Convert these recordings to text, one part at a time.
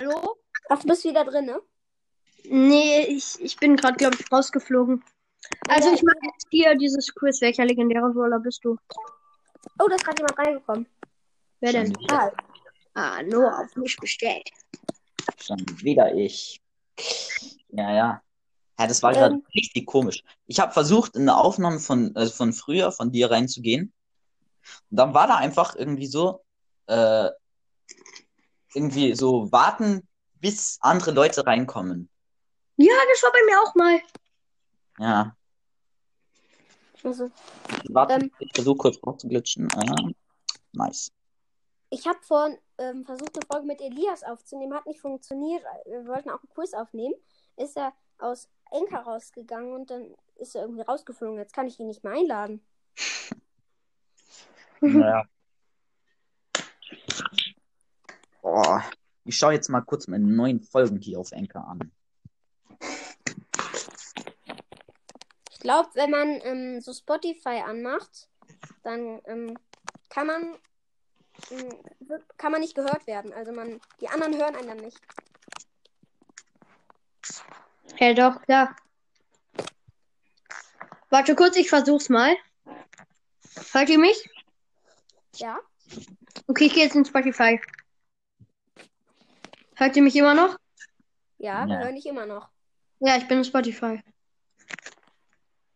Hallo? Ach, du bist wieder drin, ne? Nee, ich, ich bin gerade, glaube ich, rausgeflogen. Also Ja, ich mache jetzt hier dieses Quiz. Welcher legendäre Brawler bist du? Oh, da ist gerade jemand reingekommen. Wer denn? Schon, Ah, Ah, nur auf mich bestellt. schon wieder ich. Ja, ja. Ja, das war Ähm. gerade richtig komisch. Ich habe versucht, in eine Aufnahme von, äh, von früher von dir reinzugehen. Und dann war da einfach irgendwie so, äh, irgendwie so warten, bis andere Leute reinkommen. Ja, das war bei mir auch mal. Ja, also, warte, Ähm. ich versuche kurz rauszuglitschen. Ah, nice. ich habe vorhin ähm, versucht, eine Folge mit Elias aufzunehmen. Hat nicht funktioniert. Wir wollten auch einen Quiz aufnehmen. Ist er aus Enker rausgegangen und dann ist er irgendwie rausgeflogen. Jetzt kann ich ihn nicht mehr einladen. Naja. Boah, ich schaue jetzt mal kurz meine neuen Folgen hier auf Anchor an. Ich glaube, wenn man ähm, so Spotify anmacht, dann ähm, kann man ähm, kann man nicht gehört werden. Also man, die anderen hören einen dann nicht. Ja, doch, klar. Warte kurz, ich versuch's mal. Hört ihr mich? Ja? Okay, ich gehe jetzt in Spotify. Hört ihr mich immer noch? Ja, wir Ja. hören dich immer noch. Ja, ich bin in Spotify.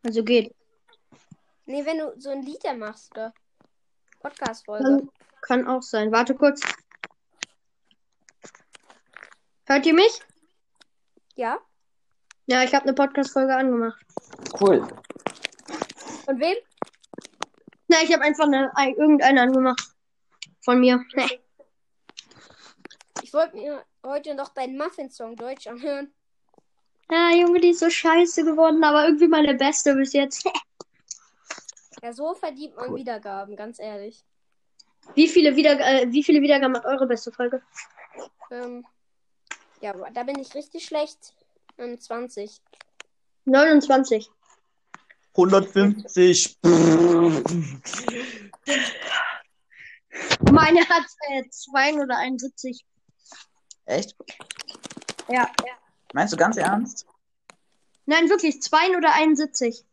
Also geht. Nee, wenn du so ein Lied machst, oder? Podcast-Folge. Kann, kann auch sein. Warte kurz. Hört ihr mich? Ja? Ja, ich habe eine Podcast-Folge angemacht. Cool. Von wem? Na, ich habe einfach eine, ein- irgendeine angemacht. Von mir. Nee. Ich wollte mir heute noch deinen Muffin-Song Deutsch anhören. Ja, Junge, die ist so scheiße geworden, aber irgendwie meine beste bis jetzt. Ja, so verdient man Cool. Wiedergaben, ganz ehrlich. Wie viele, Wieder äh, wie viele Wiedergaben hat eure beste Folge? Ähm, ja, da bin ich richtig schlecht. Ähm, 20. 29. 150. Meine hat äh, 2 oder 71. Echt? Ja. Meinst du ganz ernst? Nein, wirklich, 2 oder 71.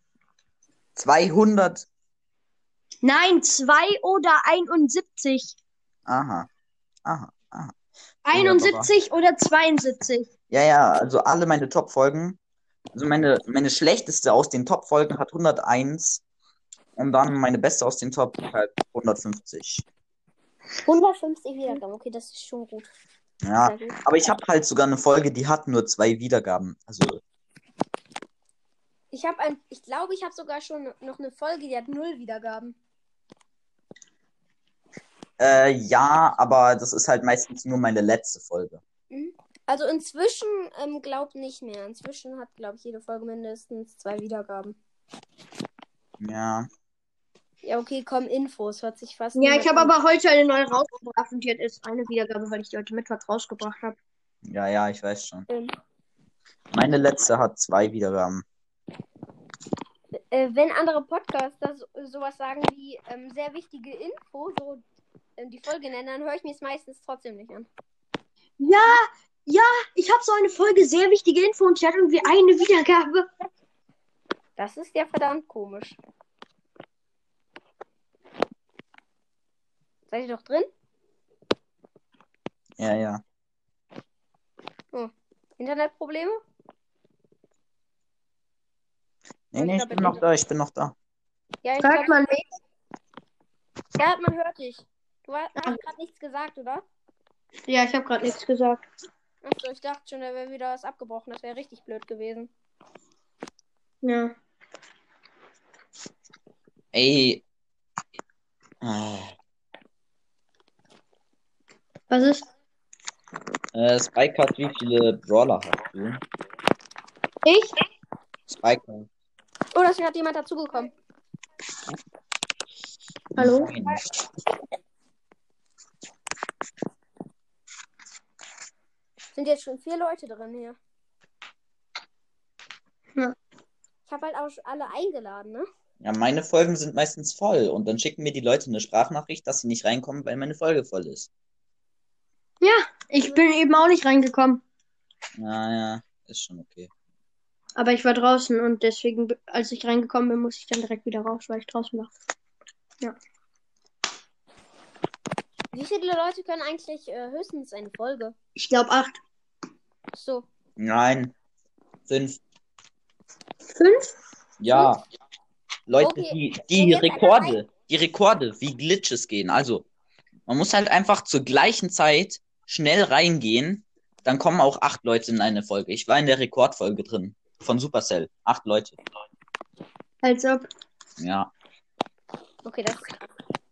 200. Nein, 2 oder 71. Aha. Aha. Aha. 71 oder 72. Ja, ja, also alle meine Top-Folgen. Also meine, meine schlechteste aus den Top-Folgen hat 101. Und dann meine beste aus den Top halt 150. 150 Wiedergaben, okay, das ist schon gut. Ja, aber ich habe halt sogar eine Folge, die hat nur zwei Wiedergaben. Also, Ich habe ein, ich glaube, ich habe sogar schon noch eine Folge, die hat null Wiedergaben. äh, ja, aber das ist halt meistens nur meine letzte Folge. Also inzwischen, ähm, glaub nicht mehr. Inzwischen hat, glaube ich, jede Folge mindestens zwei Wiedergaben. Ja. Ja, okay, komm, Infos. Hört sich fast. Ja, ich habe aber heute eine neue rausgebracht und die hat jetzt eine Wiedergabe, weil ich die heute Mittwoch rausgebracht habe. Ja, ja, ich weiß schon. Ähm, Meine letzte hat zwei Wiedergaben. äh, wenn andere Podcaster so, sowas sagen wie ähm, sehr wichtige Info, so ähm, die Folge nennen, dann höre ich mir es meistens trotzdem nicht an. Ja, ja, ich habe so eine Folge, sehr wichtige Info und die hat irgendwie eine Wiedergabe. Das ist ja verdammt komisch. Seid ihr doch drin? Ja, ja. Internetprobleme? Nee, nee, ich bin noch da, ich bin noch da. Ja, ich Fragt man mich. ja, man hört dich. Du hast gerade nichts gesagt, oder? Ja, ich habe gerade nichts gesagt. Achso, ich dachte schon, da wäre wieder was abgebrochen. Das wäre richtig blöd gewesen. Ja. Ey. Ah, Was ist? Äh, Spike hat wie viele Brawler hast du? Ich? Spike hat. Oh, da ist gerade jemand dazugekommen. Hallo? Nein. Sind jetzt schon vier Leute drin hier. Ja. Ich habe halt auch alle eingeladen, ne? Ja, meine Folgen sind meistens voll und dann schicken mir die Leute eine Sprachnachricht, dass sie nicht reinkommen, weil meine Folge voll ist. Ich bin eben auch nicht reingekommen. Naja, ist schon okay. Aber ich war draußen und deswegen, als ich reingekommen bin, musste ich dann direkt wieder raus, weil ich draußen war. Wie viele Leute können eigentlich äh, höchstens eine Folge? Ich glaube acht. Ach So. Nein. Fünf. Fünf? Ja. Leute, Okay, die, die Rekorde, die Rekorde, wie Glitches gehen. Also, man muss halt einfach zur gleichen Zeit schnell reingehen. Dann kommen auch acht Leute in eine Folge. Ich war in der Rekordfolge drin. Von Supercell. Acht Leute. Als ob. Ja. Okay, das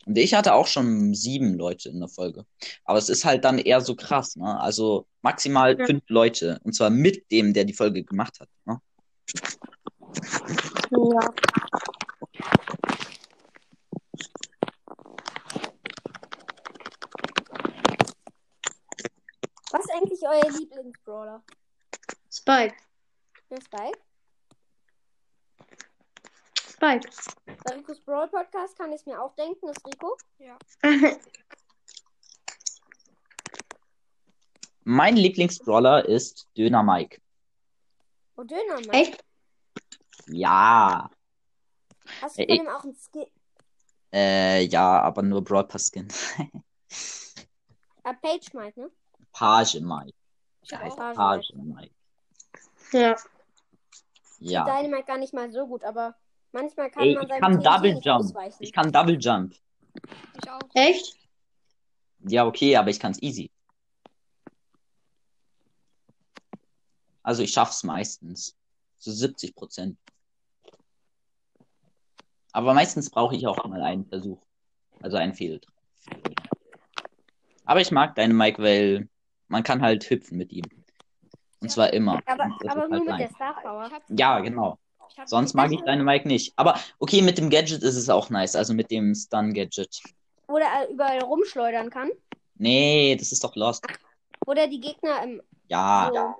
Und ich hatte auch schon sieben Leute in der Folge. Aber es ist halt dann eher so krass, ne? Also maximal Ja. fünf Leute. Und zwar mit dem, der die Folge gemacht hat. Ne? Ja. Was ist eigentlich euer Lieblingsbrawler? Spike. Der Spike? Spike. Bei Ricos Brawl Podcast kann ich es mir auch denken, ist Rico. Mein Lieblingsbrawler ist Döner Mike. Oh, Döner, Mann. Echt? Ja. Hast du Ey, von ihm auch ein Skin? Äh, ja, aber nur Brawl Pass Skin. Äh, Page Mike, ne? Page Mike. Ich heißt auch. Page Mike. Ja. Ja. Dynamite gar nicht mal so gut, aber manchmal kann Ey, man ich kann Double Jump. ausweichen. Ich kann Double Jump. Ich auch. Echt? Ja, okay, aber ich kann es easy. Also ich schaff's meistens. Zu 70 Prozent. Aber meistens brauche ich auch mal einen Versuch. Also einen Fehl. Aber ich mag deine Mike, weil man kann halt hüpfen mit ihm. Und zwar immer. Aber, aber nur halt mit der. Star Power. Ja, genau. Sonst mag ich deine Mike nicht. Aber okay, mit dem Gadget ist es auch nice. Also mit dem Stun-Gadget. Oder er überall rumschleudern kann. Nee, das ist doch Lost. Oder die Gegner im, Ja, so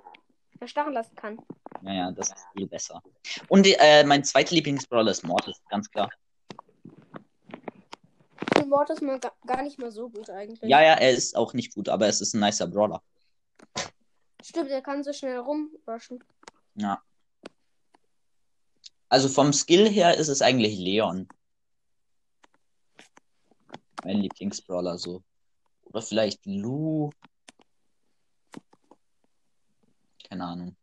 erstarren lassen kann. ja, ja, das ist viel besser. Und äh, mein zweiter Lieblingsbrawler ist Mortis, ganz klar. Mord ist mal ga- gar nicht mal so gut eigentlich. Ja, ja, er ist auch nicht gut, aber es ist ein nicer Brawler. Stimmt, er kann so schnell rumrushen. Ja. Also vom Skill her ist es eigentlich Leon. Mein Lieblingsbrawler so. Oder vielleicht Lu. Keine Ahnung.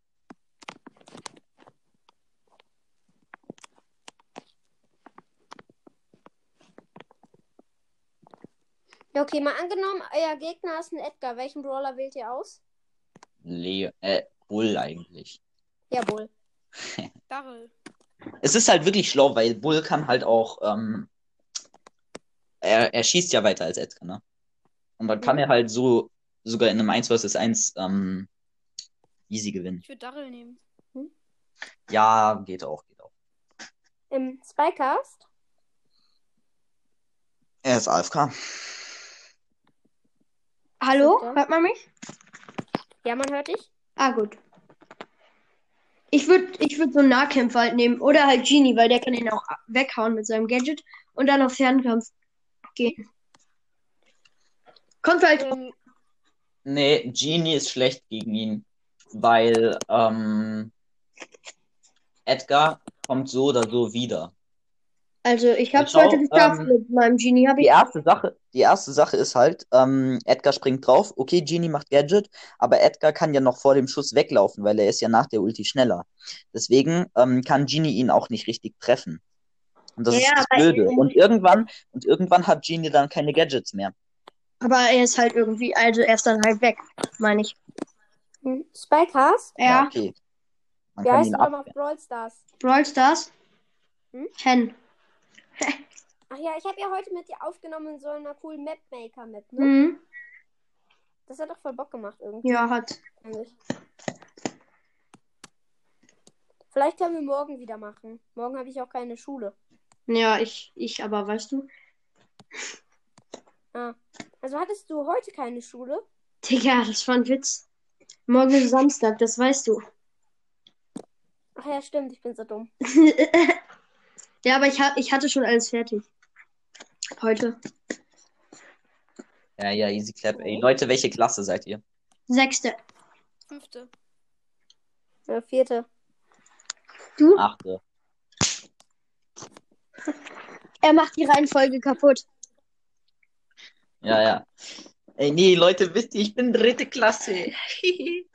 Ja, okay, mal angenommen, euer Gegner ist ein Edgar. Welchen Brawler wählt ihr aus? Leo, äh, Bull eigentlich. Jawohl. Darrell. Es ist halt wirklich schlau, weil Bull kann halt auch, ähm, er, er schießt ja weiter als Edgar, ne? Und dann kann Mhm. er halt so sogar in einem 1 vs 1 ähm, easy gewinnen. Ich würde Darrell nehmen. Ja, geht auch, geht auch. Im Spycast? Er ist AFK. Hallo? Hört man mich? Ja, man hört dich. Ah, gut. Ich würde ich würd so einen Nahkämpfer halt nehmen. Oder halt Genie, weil der kann ihn auch weghauen mit seinem Gadget und dann auf Fernkampf gehen. Kommt halt. Ähm, Nee, Genie ist schlecht gegen ihn, weil ähm, Edgar kommt so oder so wieder. Also, ich hab's Schau, heute geschafft ähm, mit meinem Genie. Hab Die ich. erste Sache, die erste Sache ist halt, ähm, Edgar springt drauf, okay, Genie macht Gadget, aber Edgar kann ja noch vor dem Schuss weglaufen, weil er ist ja nach der Ulti schneller. Deswegen ähm, kann Genie ihn auch nicht richtig treffen. Und das Ja, ist das Blöde. Und irgendwann, und irgendwann hat Genie dann keine Gadgets mehr. Aber er ist halt irgendwie. Also, er ist dann halt weg, meine ich. hm, Spycast? Ja. okay. Man Wie heißt du nochmal Brawl Stars? Brawl Stars? Hm? Chen. Ach ja, ich habe ja heute mit dir aufgenommen in so einer coolen Mapmaker-Map, ne? Mhm. Das hat doch voll Bock gemacht irgendwie. Ja, hat. Vielleicht können wir morgen wieder machen. Morgen habe ich auch keine Schule. Ja, ich, ich aber, weißt du? Also hattest du heute keine Schule? Digga, das war ein Witz. Morgen ist Samstag, das weißt du. Ach ja, stimmt, ich bin so dumm. ja, aber ich, ha ich hatte schon alles fertig. Heute. Ja, ja, easy clap. Ey, Leute, welche Klasse seid ihr? Sechste. Fünfte. Ja, vierte. Du? Achte. Er macht die Reihenfolge kaputt. Ja, ja. Ey, nee, Leute, wisst ihr, ich bin dritte Klasse.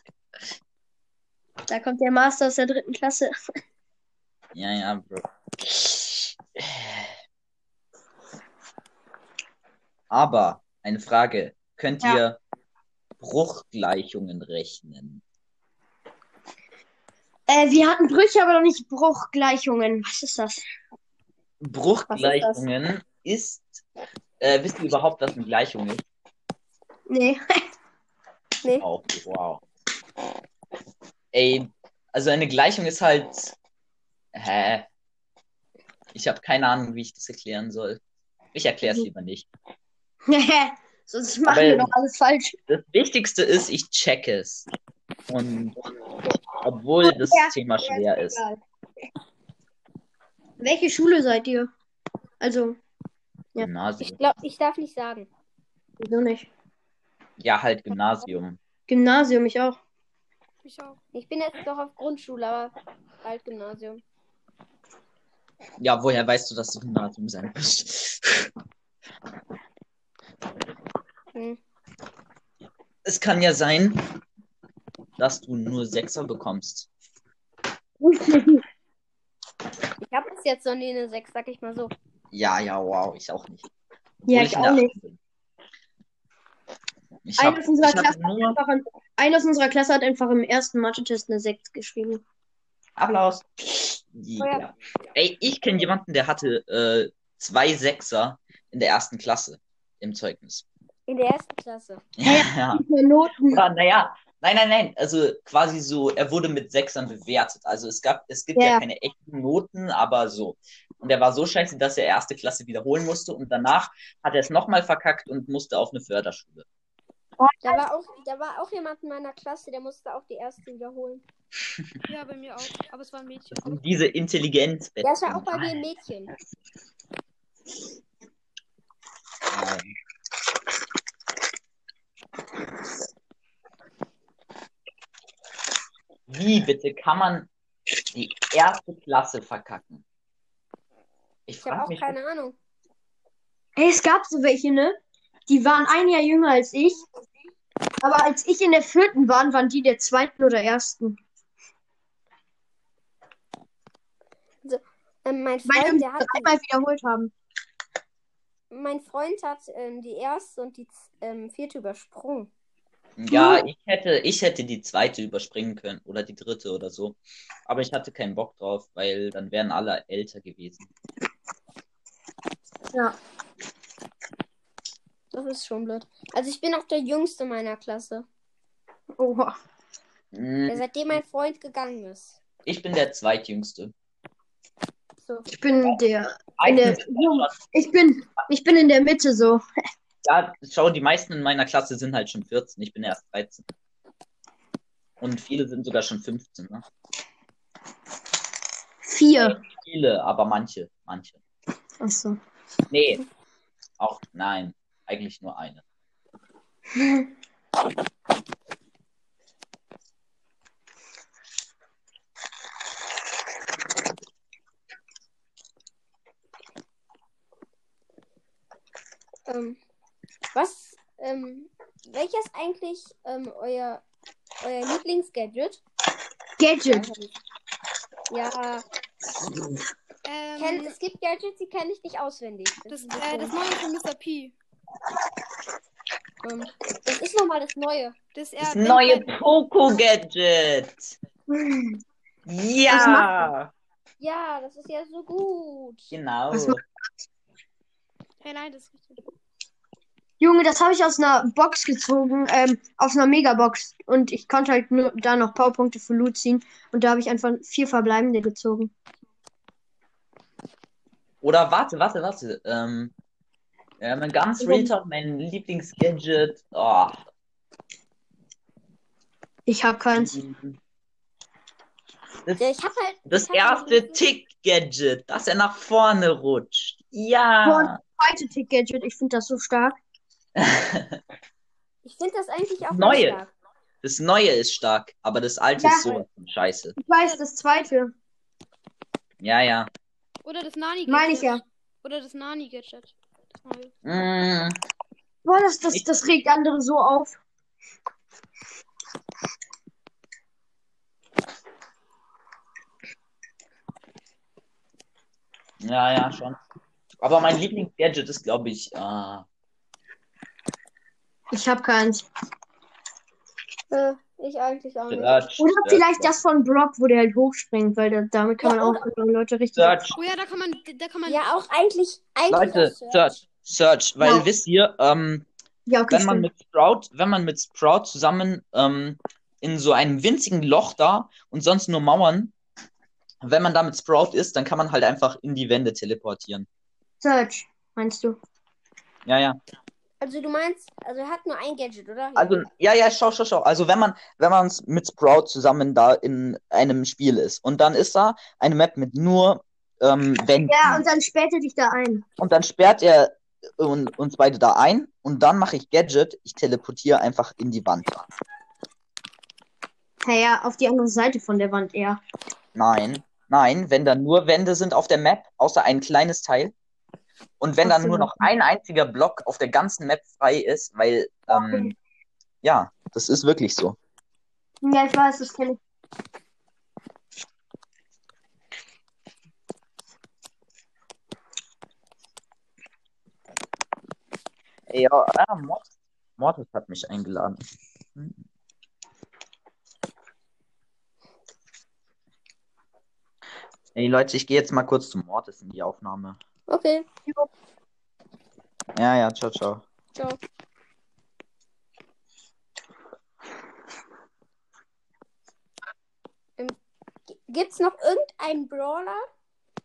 Da kommt der Master aus der dritten Klasse. ja, ja, Bro. Aber, eine Frage. Könnt Ja. ihr Bruchgleichungen rechnen? Äh, wir hatten Brüche, aber noch nicht Bruchgleichungen. Was ist das? Bruchgleichungen ist, äh, wisst ihr überhaupt, was eine Gleichung ist? Nee. Nee. Auch, wow. Ey, also eine Gleichung ist halt, hä? Ich habe keine Ahnung, wie ich das erklären soll. Ich erkläre es Mhm. lieber nicht. Sonst machen Aber- wir doch alles falsch. Das Wichtigste ist, ich check es. Und obwohl das Ja, Thema schwer ist. Egal. Welche Schule seid ihr? Also, Ja. Gymnasium. Ich glaube, ich darf nicht sagen. wieso nicht? Ja, halt Gymnasium. Gymnasium, ich auch. Ich auch. Ich bin jetzt doch auf Grundschule, aber halt Gymnasium. Ja, woher weißt du, dass du Gymnasium sein wirst? Hm. Es kann ja sein, dass du nur Sechser bekommst. Ich habe bis jetzt noch nie eine 6, sag ich mal so. Ja, ja, wow, ich auch nicht. ja, Obwohl ich auch nicht. Ich Einer aus unserer Klasse nur Einfach ein, einer aus unserer Klasse hat einfach im ersten Mathe-Test eine 6 geschrieben. Applaus. Oh ja. Ja. Ey, ich kenne jemanden, der hatte äh, zwei Sechser in der ersten Klasse im Zeugnis. In der ersten Klasse. Ja. Mehr Noten. Oder, naja, nein, nein, nein. Also quasi so, er wurde mit Sechsern bewertet. Also es gab, es gibt ja, Ja. keine echten Noten, aber so. Und er war so scheiße, dass er erste Klasse wiederholen musste und danach hat er es nochmal verkackt und musste auf eine Förderschule. Da war, auch, da war auch jemand in meiner Klasse, der musste auch die erste wiederholen. Ja, bei mir auch. Aber es war ein Mädchen. Das diese Intelligenz. Ist ja auch bei mir ein Mädchen. Wie bitte kann man die erste Klasse verkacken? Ich Ich habe frage auch mich. keine Ahnung. Ey, es gab so welche, ne? Die waren ein Jahr jünger als ich. Aber als ich in der vierten war, waren die der zweiten oder ersten. Ähm, mein Weil Freund, wir der hat, einmal wiederholt haben. Mein Freund hat ähm, die erste und die ähm, vierte übersprungen. Ja, ich hätte, ich hätte die zweite überspringen können oder die dritte oder so. Aber ich hatte keinen Bock drauf, weil dann wären alle älter gewesen. Ja. Das ist schon blöd. Also ich bin auch der Jüngste meiner Klasse. Oha. Hm, Der seitdem mein Freund gegangen ist. Ich bin der zweitjüngste. So. Ich bin der. In der ich bin. Ich bin in der Mitte so. ja, schau, die meisten in meiner Klasse sind halt schon 14. Ich bin erst 13. Und viele sind sogar schon 15, ne? Vier. Viele, aber manche, manche. Achso. Nee, auch nein, eigentlich nur eine. Ähm, was, ähm, welches eigentlich ähm, euer, euer Lieblingsgadget? Gadget. Ja, Ähm, kenn, es gibt Gadgets, die kenne ich nicht auswendig. das, ein äh, das neue von Mr. P. ähm, das ist nochmal das Neue. Das, Das neue Poco-Gadget. Ja, Ja, das ist ja so gut. genau. Hey, nein, das ist richtig. Junge, das habe ich aus einer Box gezogen, ähm, aus einer Megabox. Und ich konnte halt nur da noch Powerpunkte für Loot ziehen. Und da habe ich einfach vier verbleibende gezogen. Oder warte, warte, warte. Ähm, ja, mein ganz Real Talk, mein Lieblingsgadget. Oh, Ich habe keins. das, Ja, ich hab halt. das halt erste Tick-Gadget, dass er nach vorne rutscht. Ja. Zweite Tick-Gadget, ich finde das so stark. Ich finde das eigentlich auch Neue. stark. Das Neue ist stark, aber das Alte Ja. ist so scheiße. Ich weiß, das zweite. Ja, ja. Oder das Nani-Gadget. Meine ich ja. Oder das Nani-Gadget. Das neue. Mm, Boah, das, das, das regt andere so auf. ja, ja, schon. Aber mein Lieblingsgadget ist, glaube ich, äh, Ich habe keins. Äh, ich eigentlich auch nicht. Search. Oder Search. vielleicht das von Brock, wo der halt hochspringt, weil da, damit kann Ja, man auch Leute richtig. Search. Oh ja, da kann man, da kann man. Ja, auch eigentlich. eigentlich Leute, Search. Search. Search. Weil, Ja. wisst ihr, ähm, Ja, okay, wenn man stimmt. mit Sprout, wenn man mit Sprout zusammen ähm, in so einem winzigen Loch da und sonst nur Mauern, wenn man da mit Sprout ist, dann kann man halt einfach in die Wände teleportieren. Search, meinst du? Ja, ja. Also du meinst, also er hat nur ein Gadget, oder? Also, ja, ja, schau, schau, schau. Also, wenn man, wenn man mit Sprout zusammen da in einem Spiel ist und dann ist da eine Map mit nur ähm, Wänden Ja, und dann sperrt er dich da ein. und dann sperrt er un- uns beide da ein und dann mache ich Gadget, ich teleportiere einfach in die Wand. Naja, auf die andere Seite von der Wand eher. Nein, nein, wenn da nur Wände sind auf der Map, außer ein kleines Teil. Und wenn dann nur noch ein einziger Block auf der ganzen Map frei ist, weil, ähm, ja, das ist wirklich so. Ja, ich weiß, das kenne ich. Ja, ah, Mortis, Mortis hat mich eingeladen. Hm. Ey, Leute, ich gehe jetzt mal kurz zu Mortis in die Aufnahme. Okay, Ja, ja, ciao, ciao. ciao. Ähm, gibt's noch irgendeinen Brawler,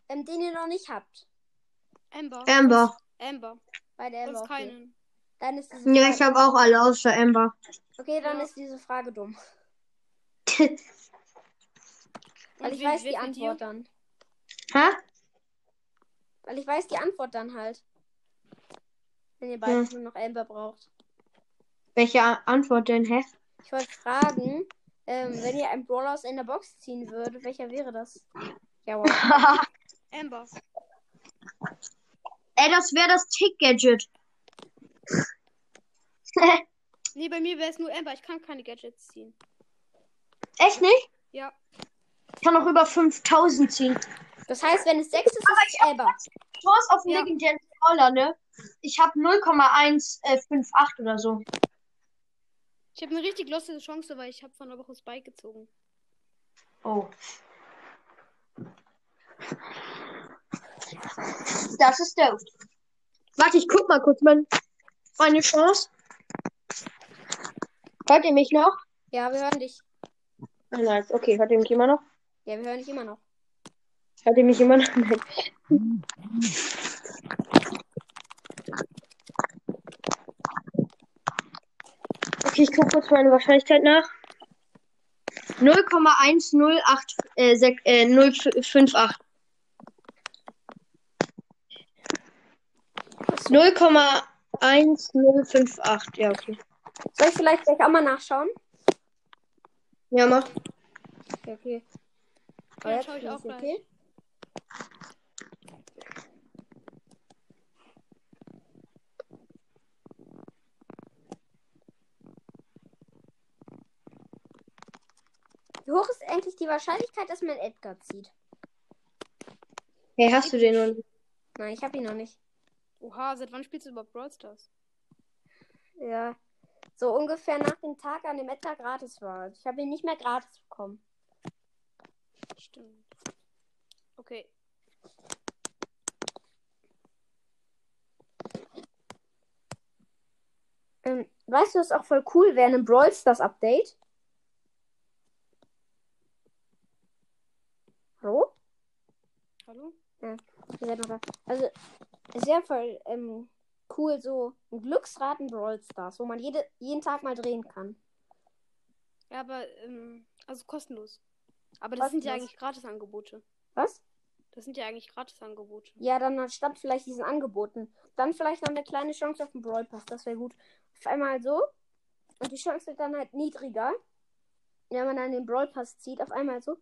ähm, den ihr noch nicht habt? Amber. Amber. Amber. Bei der Sonst Amber. Okay. keinen. Dann ist diese Ja, Frage, ich habe auch alle außer Amber. okay, dann Ja. ist diese Frage dumm. Weil ich weiß wie die? Antwort dann. Hä? Weil ich weiß die Antwort dann halt. Wenn ihr beide nur noch Amber braucht. Welche Antwort denn, hä? Ich wollte fragen, ähm, wenn ihr einen Brawler aus einer Box ziehen würdet, welcher wäre das? Jawohl. Amber. Ey, das wäre das Tick-Gadget. Nee, bei mir wäre es nur Amber. Ich kann keine Gadgets ziehen. Echt nicht? Ja. Ich kann auch über 5000 ziehen. Das heißt, wenn es 6 ist, ist es Amber. Chance auf einen Ja. legendären Brawler, ne? Ich habe 0,158 oder so. Ich habe eine richtig lustige Chance, weil ich habe von der Woche Spike gezogen. Oh. Das ist doof. Warte, ich guck mal kurz mein, meine Chance. Hört ihr mich noch? Ja, wir hören dich. Ah, nice. Okay, hört ihr mich immer noch? Ja, wir hören dich immer noch. Hört ihr mich immer noch? Nein. Okay, ich gucke kurz meine Wahrscheinlichkeit nach. 0,108 äh, äh, 058. 0,1058. Ja, okay. Soll ich vielleicht gleich auch mal nachschauen? Ja, mach. Okay, okay. Ja, jetzt schau ich auch okay. Wie hoch ist eigentlich die Wahrscheinlichkeit, dass man Edgar zieht? Hey, hast du den noch nicht? Nein, ich habe ihn noch nicht. Oha, seit wann spielst du überhaupt Brawl Stars? Ja. So ungefähr nach dem Tag, an dem Edgar gratis war. Ich habe ihn nicht mehr gratis bekommen. Stimmt. Okay. Ähm, weißt du, was auch voll cool wäre, ein Brawl Stars Update? Hallo? Hallo? Da. Also, wäre voll ähm, cool, so ein Glücksrad in Brawl Stars, wo man jede, jeden Tag mal drehen kann. Ja, aber, ähm, also kostenlos. Aber das sind ja Kostenlos. eigentlich Gratisangebote. Was? Das sind ja eigentlich Gratisangebote. Ja, dann anstatt vielleicht diesen Angeboten. Dann vielleicht noch eine kleine Chance auf den Brawl Pass. Das wäre gut. Auf einmal so. Und die Chance wird dann halt niedriger. wenn man dann den Brawl Pass zieht, auf einmal so.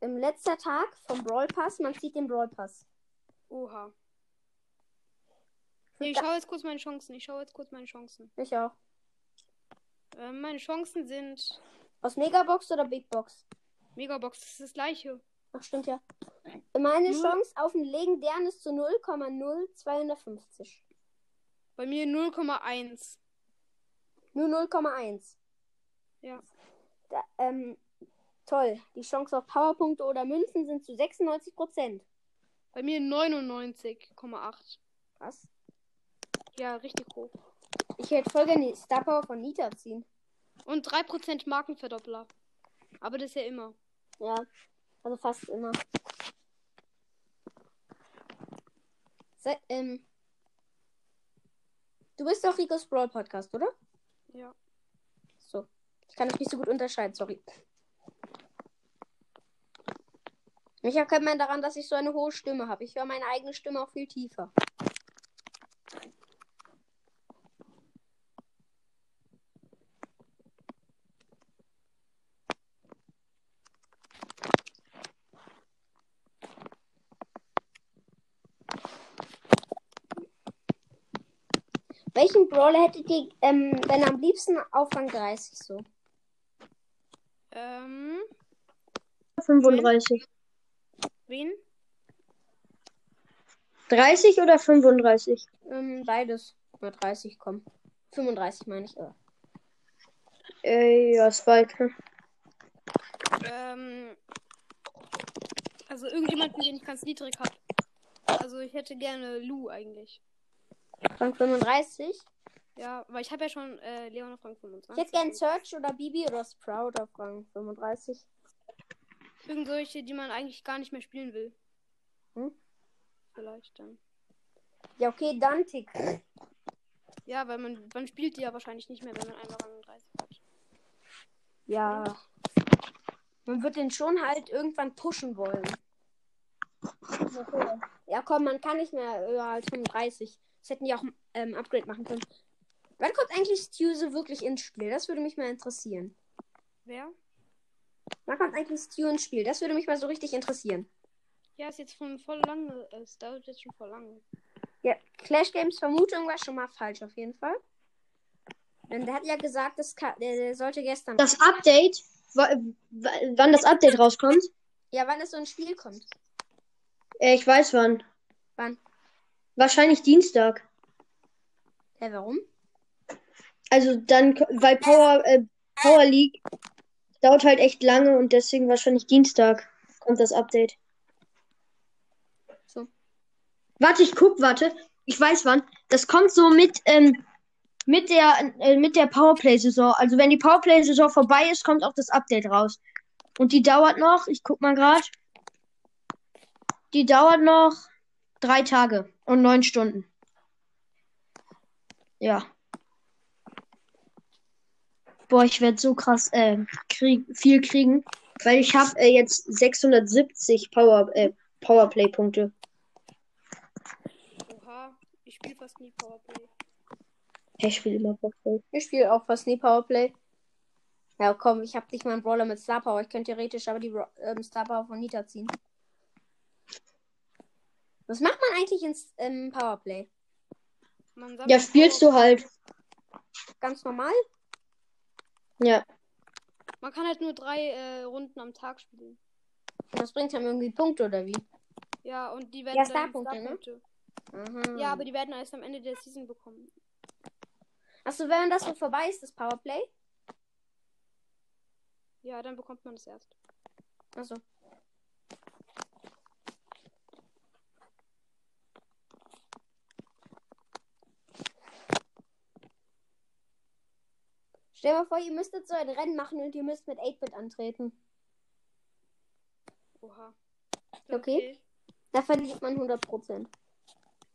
Im letzter Tag vom Brawl Pass, man zieht den Brawl Pass. Oha. Nee, ich schaue jetzt kurz meine Chancen. Ich schaue jetzt kurz meine Chancen. Ich auch. Äh, meine Chancen sind Aus Megabox oder Big Box? Megabox, das ist das gleiche. Ach, stimmt ja. Meine Null. Chance auf einen legendären ist zu 0,0250. Bei mir 0,1. Nur 0,1. Ja. Da, ähm, toll. Die Chance auf Powerpunkte oder Münzen sind zu 96%. Bei mir 99,8. Was? Ja, richtig hoch. Ich hätte voll gerne die Star Power von Nita ziehen. Und 3% Markenverdoppler. Aber das ist ja immer. Ja, also fast immer. Se ähm, du bist doch Ricos Brawl Podcast, oder? Ja. So. Ich kann das nicht so gut unterscheiden, sorry. Mich erkennt man daran, dass ich so eine hohe Stimme habe. Ich höre meine eigene Stimme auch viel tiefer. Welchen Brawler hättet ihr, ähm, wenn am liebsten auf Rang 30 so? Ähm, 35. wen? 30 oder 35? Ähm, beides. Über 30 kommen. 35 meine ich. Äh. Äh, ja, Spike. Ähm, also irgendjemanden, den ich ganz niedrig habe. Also ich hätte gerne Lou eigentlich. Rang 35. Ja, weil ich habe ja schon äh, Leon auf Rang 25. Ich hätte gern Search oder Bibi oder Sprout auf Rang 35. Irgend solche, die man eigentlich gar nicht mehr spielen will. Hm? Vielleicht dann. Ja, okay, dann Tick. Ja, weil man, man spielt die ja wahrscheinlich nicht mehr, wenn man einmal Rang 30 hat. Ja. Man wird den schon halt irgendwann pushen wollen. Ja, komm, man kann nicht mehr höher als 35. Das hätten die auch ähm, Upgrade machen können. Wann kommt eigentlich Stuse wirklich ins Spiel? Das würde mich mal interessieren. Wer? Wann kommt eigentlich Stu ins Spiel? Das würde mich mal so richtig interessieren. Ja, ist jetzt von voll lange. Es dauert jetzt schon voll lange. Ja, Clash Games Vermutung war schon mal falsch auf jeden Fall. Denn der hat ja gesagt, das kann, der, der sollte gestern. Das Update, wa- wa- wann das Update rauskommt? ja, wann es so ein Spiel kommt. Äh, ich weiß wann. Wann? Wahrscheinlich Dienstag. Ja, warum? Also dann, weil Power, äh, Power League dauert halt echt lange und deswegen wahrscheinlich Dienstag kommt das Update. So. Warte, ich guck, warte. Ich weiß wann. Das kommt so mit, ähm, mit der, äh, mit der Powerplay-Saison. Also wenn die Powerplay-Saison vorbei ist, kommt auch das Update raus. Und die dauert noch, ich guck mal gerade. Die dauert noch drei Tage und neun Stunden. Ja. Boah, ich werde so krass äh, krieg, viel kriegen, weil ich habe äh, jetzt 670 Power, äh, Powerplay-Punkte. Oha, ich spiele fast nie Powerplay. Ich spiele immer Powerplay. Ich spiele auch fast nie Powerplay. Ja, komm, ich habe nicht mal einen Brawler mit Star Power. Ich könnte theoretisch aber die ähm, Star Power von Nita ziehen. Was macht man eigentlich ins ähm, Powerplay? Ja, spielst du halt. Ganz normal? Ja. Man kann halt nur drei äh, Runden am Tag spielen. Und das bringt dann irgendwie Punkte oder wie? Ja, und die werden Ja, Starpunkte, ne? Starpunkte. Aha. Ja, aber die werden erst am Ende der Season bekommen. Achso, wenn das so vorbei ist, das Powerplay? Ja, dann bekommt man es erst. Achso. Stell dir mal vor, ihr müsstet so ein Rennen machen und ihr müsst mit 8-Bit antreten. Oha. Okay. Da verliert man 100%.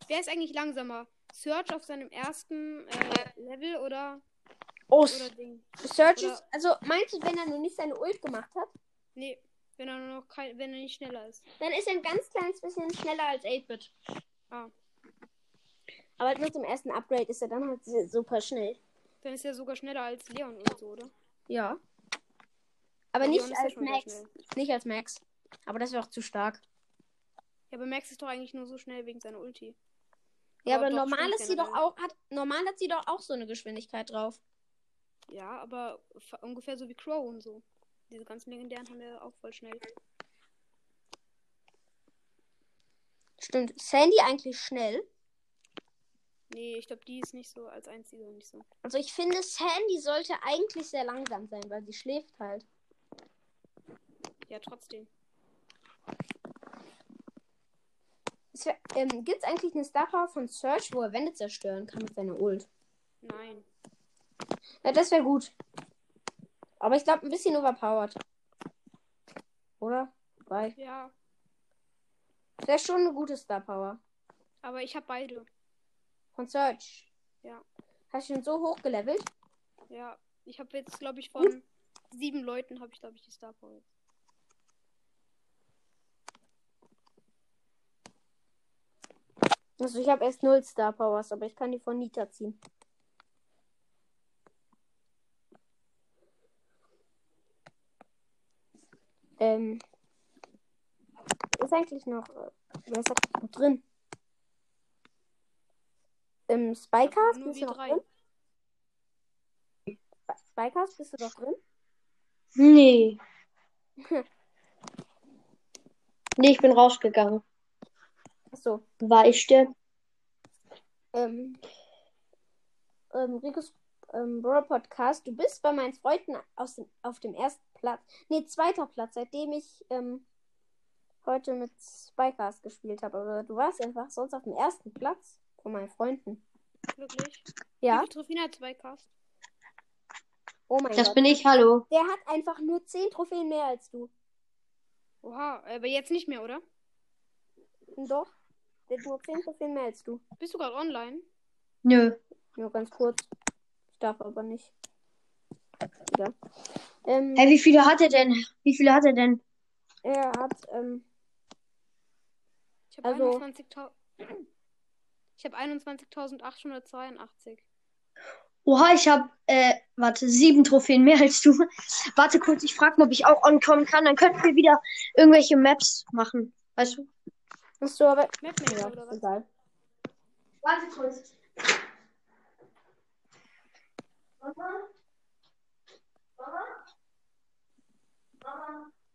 Wer ist eigentlich langsamer? Search auf seinem ersten äh, Level oder, Oh, oder Ding? Search oder- ist. Also, meinst du, wenn er noch nicht seine Ult gemacht hat, Nee, wenn er nur noch kein, wenn er nicht schneller ist. dann ist er ein ganz kleines bisschen schneller als 8-Bit. Ah. Aber halt nur zum ersten Upgrade ist er dann halt super schnell. Dann ist er sogar schneller als Leon und so, oder? Ja. Aber Ja, nicht Leon ja als Max. Nicht als Max. Aber das wäre auch zu stark. Ja, aber Max ist doch eigentlich nur so schnell wegen seiner Ulti. Ja, Aber aber normal ist sie doch auch, hat, normal hat sie doch auch so eine Geschwindigkeit drauf. Ja, aber ungefähr so wie Crow und so. Diese ganzen legendären haben wir auch voll schnell. Stimmt. Sandy eigentlich schnell? Nee, ich glaube, die ist nicht so als einzige nicht so. Also ich finde, Sandy sollte eigentlich sehr langsam sein, weil sie schläft halt. Ja, trotzdem. Es wär- Ähm, Gibt es eigentlich eine Star Power von Search, wo er Wände zerstören kann mit seiner Ult? Nein. Ja, das wäre gut. Aber ich glaube, ein bisschen overpowered. Oder? Weil Ja, das wäre schon eine gute Star Power. aber ich habe beide. Von Search. Ja. Hast du ihn so hoch gelevelt? Ja, ich habe jetzt, glaube ich, von sieben Leuten habe ich, glaube ich, die Star Power. Also ich habe erst null Star Powers, aber ich kann die von Nita ziehen. Ähm. Ist eigentlich noch. äh, Wer ist da noch drin? Ähm, Spycast, bist du noch drei. drin? Sp- Spycast, bist du noch drin? Nee. Nee, ich bin rausgegangen. Achso. War ich der? Ähm, ähm, Ricos ähm, Brawl Podcast, du bist bei meinen Freunden aus dem, auf dem ersten Platz. Nee, zweiter Platz, seitdem ich ähm, heute mit Spycast gespielt habe. Aber du warst einfach sonst auf dem ersten Platz von meinen Freunden. Wirklich? Ja? Trophäen hat zwei Cast? Oh mein Das Gott. bin ich, hallo. Der hat einfach nur 10 Trophäen mehr als du. Oha, aber jetzt nicht mehr, oder? Und doch. Der hat nur 10 Trophäen mehr als du. Bist du gerade online? Nö. Nur ganz kurz. Ich darf aber nicht. Ja. Ähm, Hey, wie viele hat er denn? Wie viele hat er denn? er hat, ähm, Ich habe Also- 21.000. Ich habe 21.882. Oha, ich habe, äh, warte, sieben Trophäen mehr als du. Warte kurz, ich frage mal, ob ich auch onkommen kann. Dann könnten wir wieder irgendwelche Maps machen. Weißt du? hast du aber. Mapmaker Ja, oder was? egal. Warte kurz.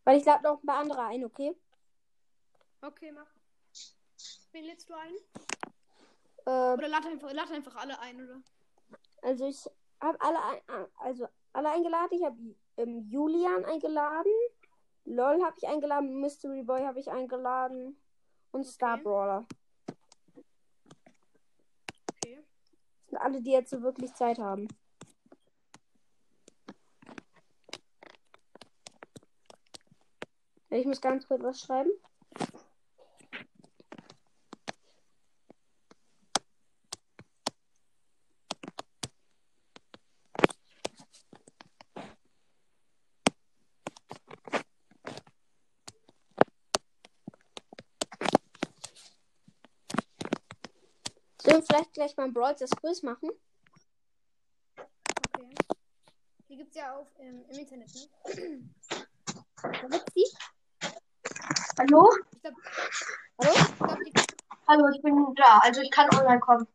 Weil ich lade noch ein paar andere ein, okay? Okay, mach. Wen lädst du ein? Äh, Oder lad einfach, lad einfach alle ein, oder? also ich habe alle, ein, ah, also alle eingeladen. Ich habe ähm, Julian eingeladen. LOL habe ich eingeladen. Mystery Boy habe ich eingeladen. Und Star Brawler. Okay. Das sind alle, die jetzt so wirklich Zeit haben. Ich muss ganz kurz was schreiben. Vielleicht gleich mal ein Brawl das Quiz machen? Okay. Die gibt's ja auf, ähm, im Internet, ne? Wo gibt's die? Hallo? Ich glaube, Hallo? ich glaub, die, Hallo, ich bin da. Also ich kann online kommen.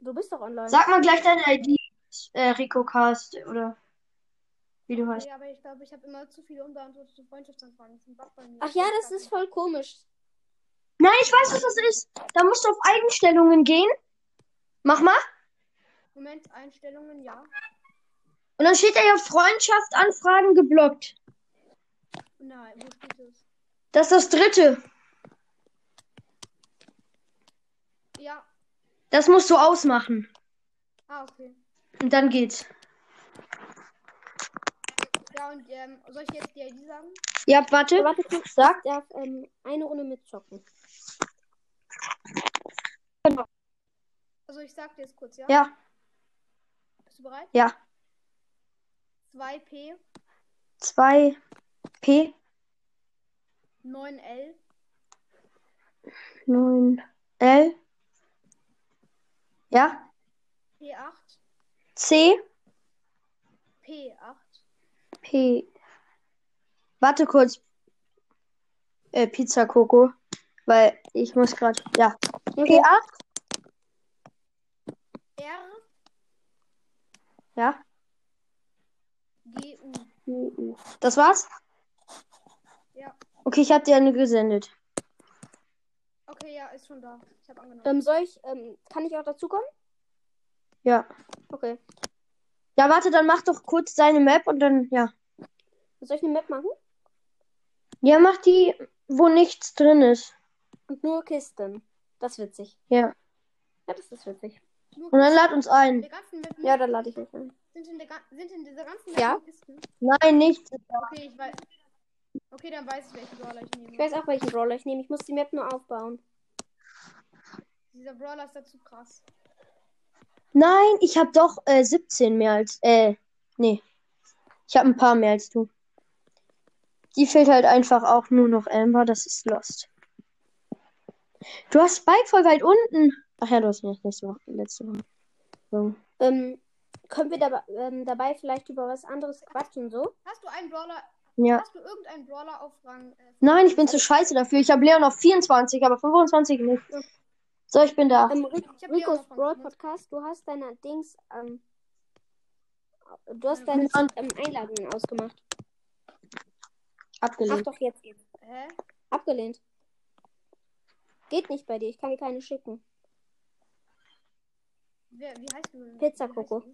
Du bist doch online. Sag mal gleich deine ID, äh, Rico Cast oder wie du heißt. ja, aber ich glaube, ich habe immer zu viele unbeantwortete Freundschaftsanfragen. Ach ja, das ist voll komisch. Nein, ich weiß, was das ist. Da musst du auf Einstellungen gehen. Mach mal. Moment, Einstellungen, ja. Und dann steht da ja Freundschaft, Anfragen geblockt. Nein, wo steht das? Das ist das dritte. Ja. Das musst du ausmachen. Ah, okay. Und dann geht's. Ja, und ähm, soll ich jetzt die ID sagen? Ja, warte. Ja, warte. Sag. Ich darf ähm, eine Runde mitzocken. Also ich sag dir jetzt kurz, ja? Ja, Bist du bereit? ja. 2P, 2P, 9L, 9L. Ja. P8, C, P8. P. Warte kurz. Äh, Pizza Coco. Weil ich muss gerade. Ja. Okay. P8? R, Ja. G, U. Das war's? Ja. Okay, ich hab dir eine gesendet. Okay, ja, ist schon da. Ich habe angenommen. Ähm, soll ich, ähm, kann ich auch dazukommen? Ja. Okay. Ja, warte, dann mach doch kurz deine Map und dann, ja. Soll ich eine Map machen? Ja, mach die, wo nichts drin ist. Und nur Kisten. Das ist witzig. Ja. Ja, das ist witzig. Nur Und dann lad uns in ein. Ja, dann lade ich mich ein. sind, in der, sind in dieser ganzen Map Ja. nur Kisten. Nein, nichts. Okay, ich weiß. Okay, dann weiß ich, welchen Brawler ich nehme. Ich weiß auch, welchen Brawler ich nehme. Ich muss die Map nur aufbauen. Dieser Brawler ist dazu krass. Nein, ich hab doch äh, 17 mehr als, äh, nee. Ich hab ein paar mehr als du. Die fehlt halt einfach auch nur noch Amber, das ist Lost. Du hast Spike voll weit unten. Ach ja, du hast nicht nächste Woche, letzte Woche. So. Ähm, können wir dabei, ähm, dabei vielleicht über was anderes quatschen so? Hast du einen Brawler? Ja. Hast du irgendeinen Brawler auf Rang? Äh, Nein, ich bin zu scheiße dafür. Ich habe Leon auf 24, aber 25 nicht. So, ich bin da. Ähm, Rick, Ich hab Ricos Brawl Podcast, du hast deine Dings, ähm, du hast deine ähm, Einladungen ausgemacht. Ach Abgelehnt. doch, jetzt geht's. Hä? Abgelehnt. Geht nicht bei dir, ich kann dir keine schicken. Wer, wie heißt du denn? Pizza Coco.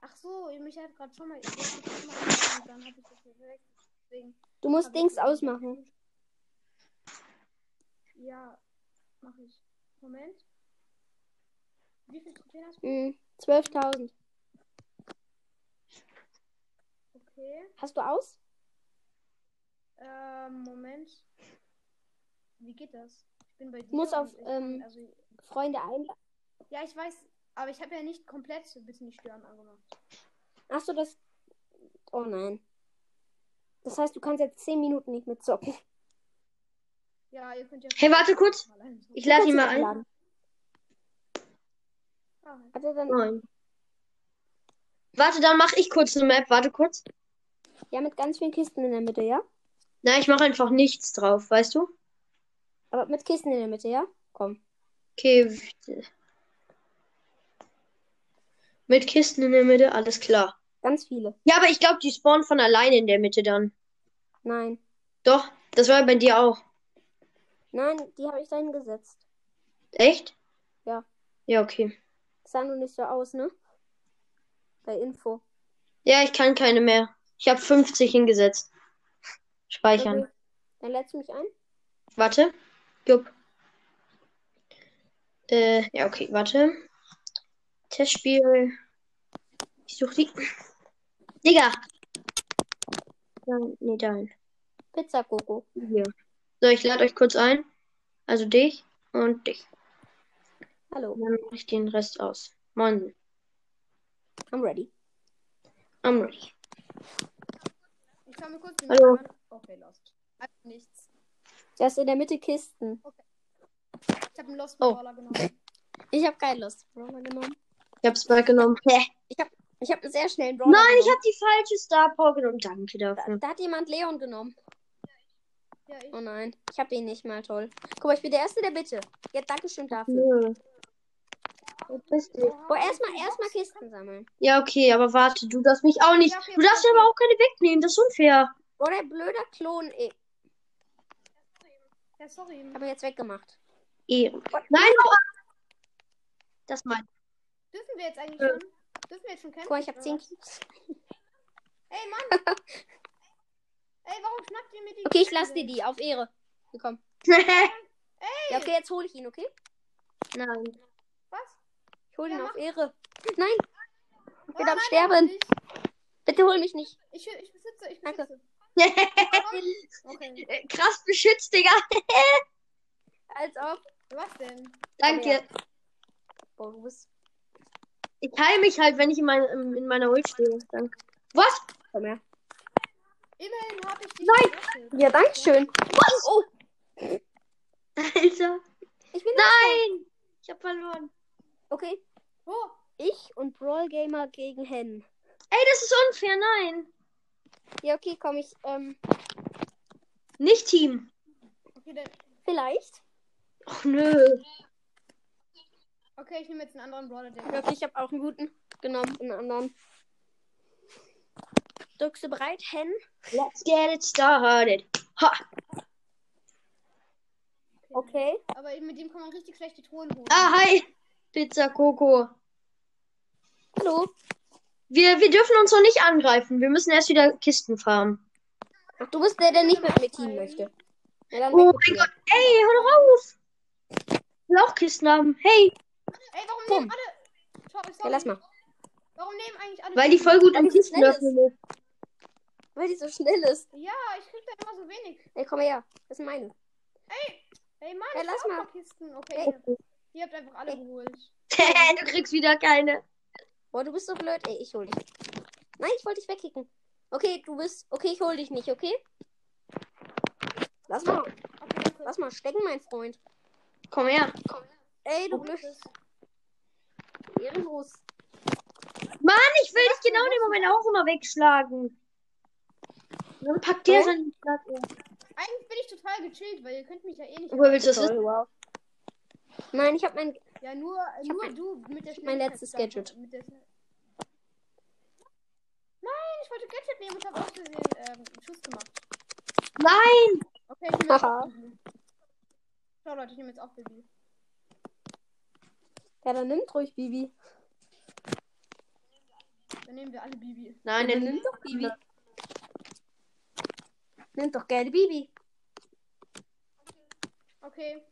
Ach so, mich hat gerade schon mal. Ich ich. Du musst ich Dings ausmachen. Ja, mache ich. Moment. Wie viel Trophäen hast du? Hm, 12.000. Okay. Hast du aus? Ähm, Moment. Wie geht das? Ich bin bei dir. muss auf, ich kann- ähm, also, Freunde einladen. ja, ich weiß, aber ich habe ja nicht komplett bitte nicht stören angemacht. Hast du das? Oh nein. Das heißt, du kannst jetzt 10 Minuten nicht mitzocken. Ja, ihr könnt ja. Hey, warte kurz. Ich lade ihn mal ein. er dann, Nein. Warte, dann mach ich kurz eine Map. Warte kurz. ja, mit ganz vielen Kisten in der Mitte, ja? Nein, ich mache einfach nichts drauf, weißt du? Aber mit Kisten in der Mitte, ja? Komm. Okay. Mit Kisten in der Mitte, alles klar. Ganz viele. Ja, aber ich glaube, die spawnen von alleine in der Mitte dann. Nein. Doch, das war bei dir auch. Nein, die habe ich da hingesetzt. Echt? Ja. Ja, okay. Sah nur nicht so aus, ne? Bei Info. Ja, ich kann keine mehr. Ich habe 50 hingesetzt. Speichern. Okay. Dann lädst du mich ein? Warte. Jupp. Äh, ja, okay, warte. Testspiel. Ich suche die. Digga! Nein, nee, dahin. Pizza Coco. Hier. So, ich lade euch kurz ein. Also dich und dich. Hallo. Und dann mache ich den Rest aus. Moin. I'm ready. I'm ready. ich schau mir kurz den Hallo. Okay, lost. Also nichts. Da ist in der Mitte Kisten. Ich habe einen Lost Oh. Brawler genommen. Ich habe keinen Lust Brawler genommen. Ich hab's weggenommen. Hä? Ich habe einen sehr schnellen Brawler Nein, ich genommen. habe die falsche Star Power genommen. Danke dafür. Da hat jemand Leon genommen. Ja, ich. Oh nein, ich habe ihn nicht mal toll. Guck mal, ich bin der Erste der Bitte. Ja, Dankeschön dafür. Nö. Oh, erstmal erstmal Kisten sammeln. Ja, okay, aber warte, du darfst mich auch nicht. Okay, Du darfst okay. aber auch keine wegnehmen, das ist unfair. Oh, der blöde Klon. Ich Ja, sorry. habe jetzt weggemacht. Ehren. Nein, ab. Das mein. Dürfen wir jetzt eigentlich Äh. schon? Dürfen wir jetzt schon kämpfen? Guck mal, ich habe oder 10 was? Cubes. Ey, Mann! Ey, warum schnappt ihr mir die Okay, ich lasse dir die auf Ehre. Hier, komm. Nein. Ja, okay, jetzt hole ich ihn, okay? Was? Ich hole ihn Ja, auf mach. Ehre. Nein, ich bin Oh, am nein, Sterben. Bitte hol mich nicht. ich, ich besitze, ich Danke. Okay. Krass beschützt, Digga. Als ob. Was denn? Danke. Boah, du bist. Ich heile mich halt, wenn ich in, mein, in meiner Ult stehe. Danke. Was? Komm her. Immerhin habe ich dich Nein. gerettet. Ja, danke schön. Oh, Alter. ich bin Nein. Ich hab verloren. Okay, Oh, ich und Brawl Gamer gegen Hen. Ey, das ist unfair, nein. Ja, okay, komm ich. Ähm, Nicht Team. Okay, dann, vielleicht. Ach nö. okay, ich nehme jetzt einen anderen Brawler. Ja, okay, ich habe auch einen guten genommen, einen anderen. Drückst du bereit, Hen? Let's get it started. Ha. Okay. Aber mit dem kann man richtig schlechte Truhen holen. Ah, hi. Pizza Coco. Hallo. Wir, wir dürfen uns noch nicht angreifen. Wir müssen erst wieder Kisten farmen. Ach, du bist der, der nicht mit mir teamen möchte. Ja, Oh mein Gott. Ey, hör doch auf. Ich will auch Kisten haben. Hey, Ey, warum nehmen alle. Sorry, sorry. Ja, lass mal. Warum nehmen eigentlich alle. weil die voll gut so Kisten öffnen. Weil die so schnell ist. Ja, ich krieg da immer so wenig. Ey, komm her. Das sind meine. Ey, Mann, Ja, ich lass mal. Kisten. Okay, Ey. ihr habt einfach alle geholt. du kriegst wieder keine. Boah, du bist so blöd. Ey, ich hol dich. Nein, ich wollte dich wegkicken. Okay, du bist. Okay, ich hol dich nicht, okay? Lass mal. Lass mal stecken, mein Freund. Komm her. Ey, du blöd. Ehrenlos. Mann, ich will dich genau in dem Moment auch immer wegschlagen. Dann packt der seinen Schlag. Eigentlich bin ich total gechillt, weil ihr könnt mich ja eh nicht. Woher willst du das wissen? Nein, ich habe mein. Ja, nur, Ich hab nur mein- du mit der mein letztes. Gadget. Mit der Schnell- Nein, ich wollte Gadget nehmen und habe aus Versehen ähm, einen Schuss gemacht. Nein. Okay, ich nehme jetzt Haha. auch Baby. Schau Leute, ich nehme jetzt auch Baby. Ja, dann nimmt ruhig Bibi. Dann nehmen wir alle Bibi. Nein, dann den nimm doch Bibi. Nimm doch gerne Bibi. Okay.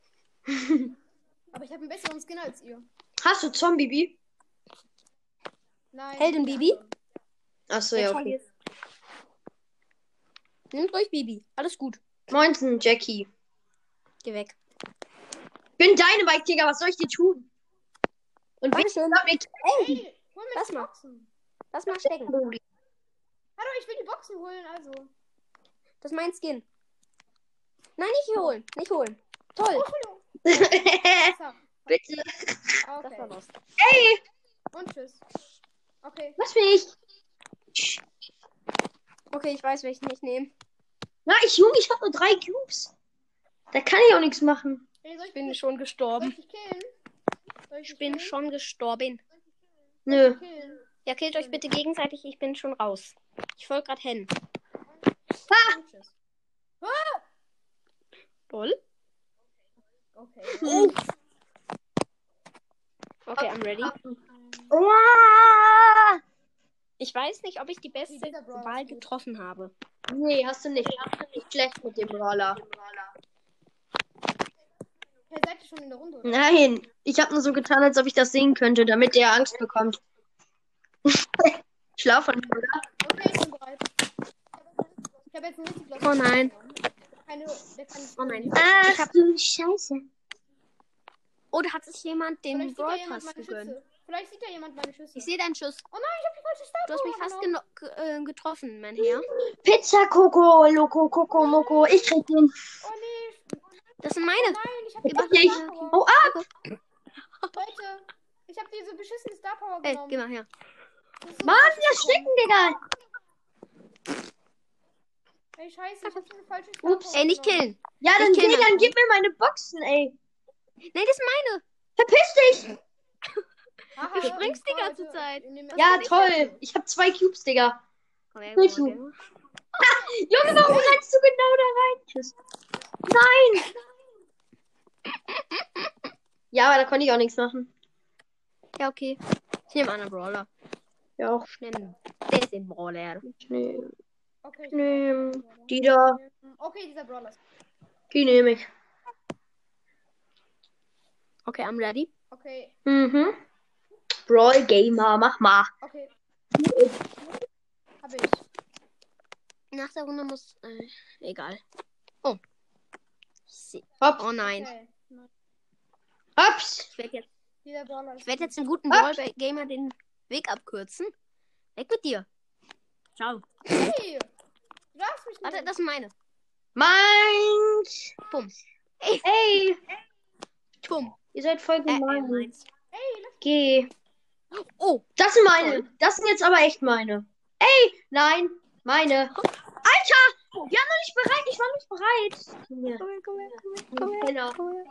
Aber ich habe einen besseren Skin als ihr. Hast du Zombie? Nein. Heldin der Bibi? andere. Achso, ja, okay. Nimm ruhig Bibi. Alles gut. Moinsen, Jackie. Geh weg. Bin Dynamite, Digga, was soll ich dir tun? Und wie damit? Ey, hol mir Lass die mal. Boxen. Lass mal stecken. Hallo, ich will die Boxen holen, also. Das ist mein Skin. Nein, nicht holen. Nicht holen. Toll. Oh, Entschuldigung. So, Bitte. Das war okay. los. Und tschüss. Okay. Lass mich. Okay, ich weiß, welchen ich nehme. Na, ich, Junge, ich hab nur drei Cubes. Da kann ich auch nichts machen. Ey, soll ich, Ich bin soll schon ich gestorben. dich killen? Soll ich Ich bin killen? schon gestorben. Nö. Killen. Ja, killt euch bitte gegenseitig. Ich bin schon raus. Ich folge gerade hin. Und tschüss. Toll. Okay. Okay, I'm ready. Ich weiß nicht, ob ich die beste Wahl getroffen habe. Nee, hast du nicht. Hast du nicht schlecht mit dem Brawler. Hey, seid ihr schon in der Runde? Oder? Nein, ich habe nur so getan, als ob ich das sehen könnte, damit der Angst bekommt. Schlaf von oder? Okay, ich bin bereit. Ich habe jetzt einen richtig Oh nein. Keine, der kann nicht Oh nein. Ach hab- du Scheiße. Oder hat sich jemand den meine gegönnt? Vielleicht sieht ja jemand meine Schüsse. Ich sehe deinen Schuss. Oh nein, ich habe die falsche Star Du hast mich fast geno- ge äh, getroffen, mein Herr. Pizza Coco, Loco, Coco, Moco. Ich krieg den. Oh nee, Das sind meine. nein, ich habe die Ich. Oh, ab. Leute, ich habe diese beschissene Star Power Ey, genommen. geh mal her. Mann, gekommen. Stecken, Digga. Ey, scheiße, ich hab eine falsche Star Ups. Ey, nicht killen. Ja, dann, geh, das dann nicht. gib mir meine Boxen, ey. Nein, das sind meine. Verpiss dich. Haha, Du springst die so, ganze Leute, Zeit. Ja, toll. Ich hab zwei Cubes, Digga. Komm her, komm du? her. Junge, warum rennst du genau da rein? Tschüss. Nein. Ja, aber da konnte ich auch nichts machen. Ja, okay. Ich nehme einen Brawler. Ja, auch. Ich nehme den Brawler. Ich nehm, Okay, ich nehm nehme die da. Okay, dieser Brawler ist. Die nehme ich. Okay, I'm ready. Okay, Mhm. Brawl Gamer, mach mal. okay. Hab ich. Nach der Runde muss. Äh, egal. Oh. Hopp, Oh nein. Okay. hops. Ich werde jetzt, ich werd jetzt dem guten Ups. Brawl-Gamer den Weg abkürzen. Weg mit dir. Ciao. Hey! Darfst mich nicht. Warte, das sind meine. Meins. Bumm. Ey, Bumm. ihr seid voll Äh, äh, gemein. meins. Hey, lass Geh. Oh, Das sind meine. Das sind jetzt aber echt meine. Ey, nein, meine. Alter! Wir haben noch nicht bereit. Ich war nicht bereit. Komm her, komm her, komm her, du komm her, Penner. komm her.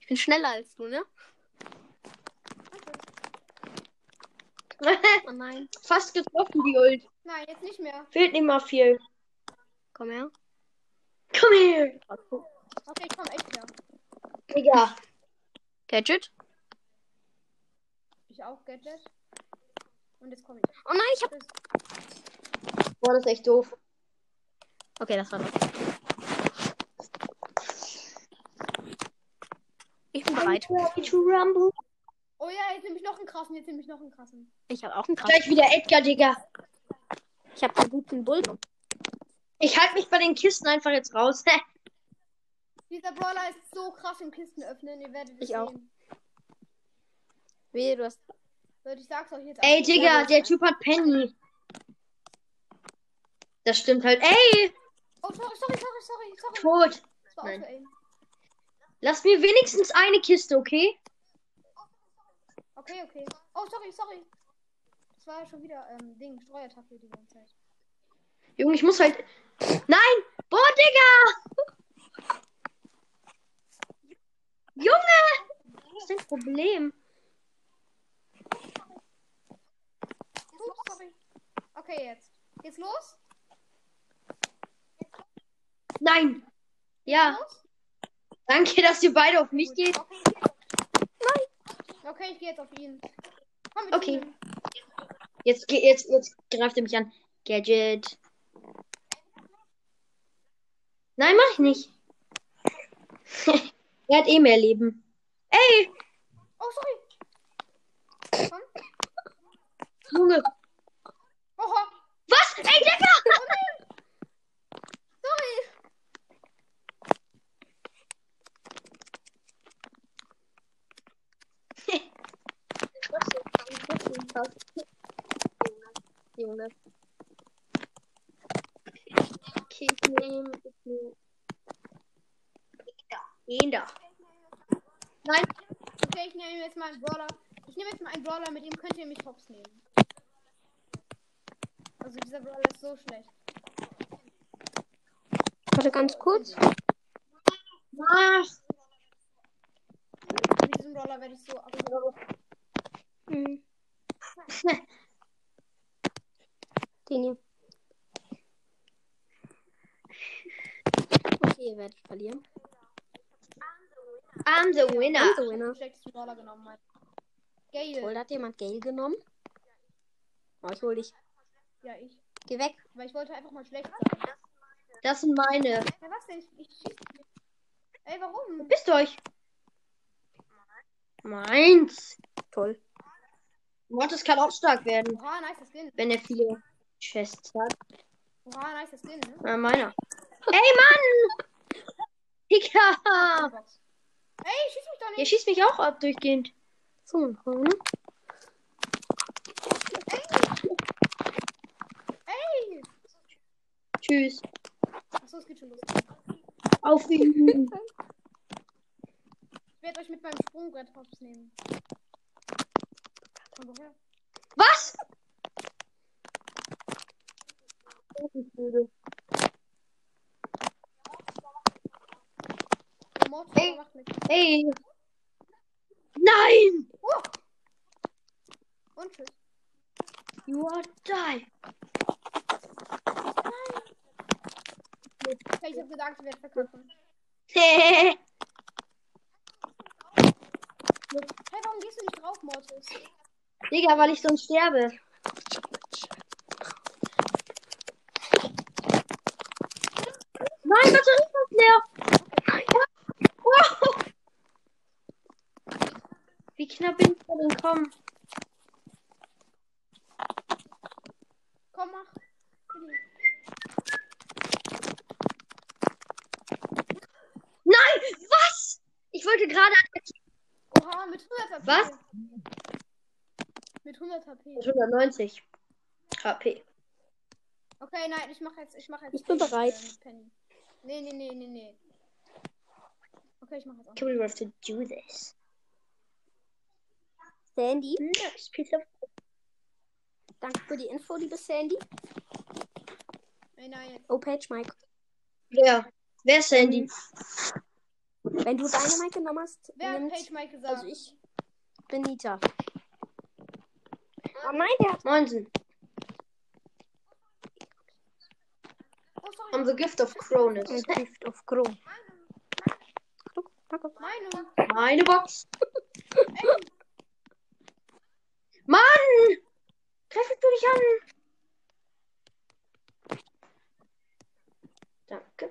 Ich bin schneller als du, ne? Oh nein. Fast getroffen, die Ult. Nein, jetzt nicht mehr. Fehlt nicht mal viel. Komm her. Komm her. Okay, ich komm echt her. Digga. Gadget. Ich auch, Gadget. Und jetzt komme ich. Oh nein, ich hab. Boah, das ist echt doof. Okay, das war das. Ich bin bereit. Oh ja, jetzt nehme ich noch einen krassen. Jetzt nehme ich noch einen krassen. Ich habe auch einen Kraft. Gleich wieder Edgar, Digga. Ich habe einen guten Bull. Ich halte mich bei den Kisten einfach jetzt raus. Dieser Brawler ist so krass im Kisten öffnen. Ihr werdet es Ich auch. sehen. Wehe, du hast. Leute, ich sag's euch jetzt. Ey, einfach. Digga, der Typ hat Penny. Das stimmt halt. Ey, Oh, sorry, sorry, sorry, sorry, sorry. tot. Das war Nein. Lass mir wenigstens eine Kiste, okay? Okay, okay. Oh, sorry, sorry. Das war schon wieder ähm, Ding, Streuattacke die ganze Zeit. Junge, ich muss halt. Nein! Boah, Digga! Junge! Was ist dein Problem? Oh, sorry. Okay, jetzt. Geht's los? Nein! Ja, Los? danke, dass ihr beide auf mich Gut. geht. Okay. Nein. Okay, ich gehe jetzt auf ihn. Komm, Okay. teamen. Jetzt, jetzt, jetzt greift er mich an. Gadget. Nein, mach ich nicht. er hat eh mehr Leben. Ey, Oh, sorry. Junge. Oha. Was? Ey, Digga! Oh nein. Sorry. Junge. Okay, ich nehme. Ich nehme. Den da. Nein, Okay, ich nehme jetzt mal einen Brawler. Ich nehme jetzt mal einen Brawler, mit dem könnt ihr mich hops nehmen. Also dieser Brawler ist so schlecht. Warte ganz kurz. mach. Mit diesem Brawler werde ich so ab. Hm. Den hier. Okay, ihr werdet verlieren. I'm the winner. I'm the Ich winner. schlechtesten Brawler genommen. Gale. da hat jemand Gale genommen. Oh, ich hol dich. Ja, ich. Geh weg. Weil ich wollte einfach mal schlecht sein. Das sind meine. Ja, was denn? Ich, ich. Ey, warum? Bist du euch? Meins. Toll. Mortis kann auch stark werden, Oha, nice Skin. wenn er viele Chests hat. Oha, nice Skin, ne? Na, meiner. Ey, Mann! Digga! Ey, schieß mich doch Der nicht. schießt mich auch ab durchgehend. So, hm? Ey! Tschüss. Achso, es geht schon los. Auf ihn. Ich werde euch mit meinem Sprungbrett hops nehmen. Komm doch her. Was? Der Mord Ey. macht mich. Hey. Nein! Oh. Und tschüss. You are die. Okay, ich hab gedacht, ich werde verkacken. Digga, Hey, warum gehst du nicht drauf, Mortis? weil ich sonst sterbe. Nein, Batterie ist leer. Wow. Wie knapp bin ich denn gekommen? Komm, mach. Nein, was? Ich wollte gerade attackieren. Oha, mit 100 HP. Was? Mit 100 HP. 190 HP. Okay, nein, ich mach jetzt, ich mach jetzt. Ich bin bereit. äh, mit Penny. Nee, nee, nee, nee, nee. Okay, ich mach jetzt auch. Okay, we have to do this. Sandy, Nice piece of danke für die Info, liebe Sandy. Nein, nein. Oh, Page Mike. Wer? Wer ist Sandy? Wenn du Dynamite genommen hast, Wer hat Page Mike gesagt? also ich bin Nita. Oh nein, der hat. Moinsen. Oh. I'm the gift of Cronus. ein Gift of. Danke. Meine. Meine Box. Ey, Mann! Greif du dich an. Danke.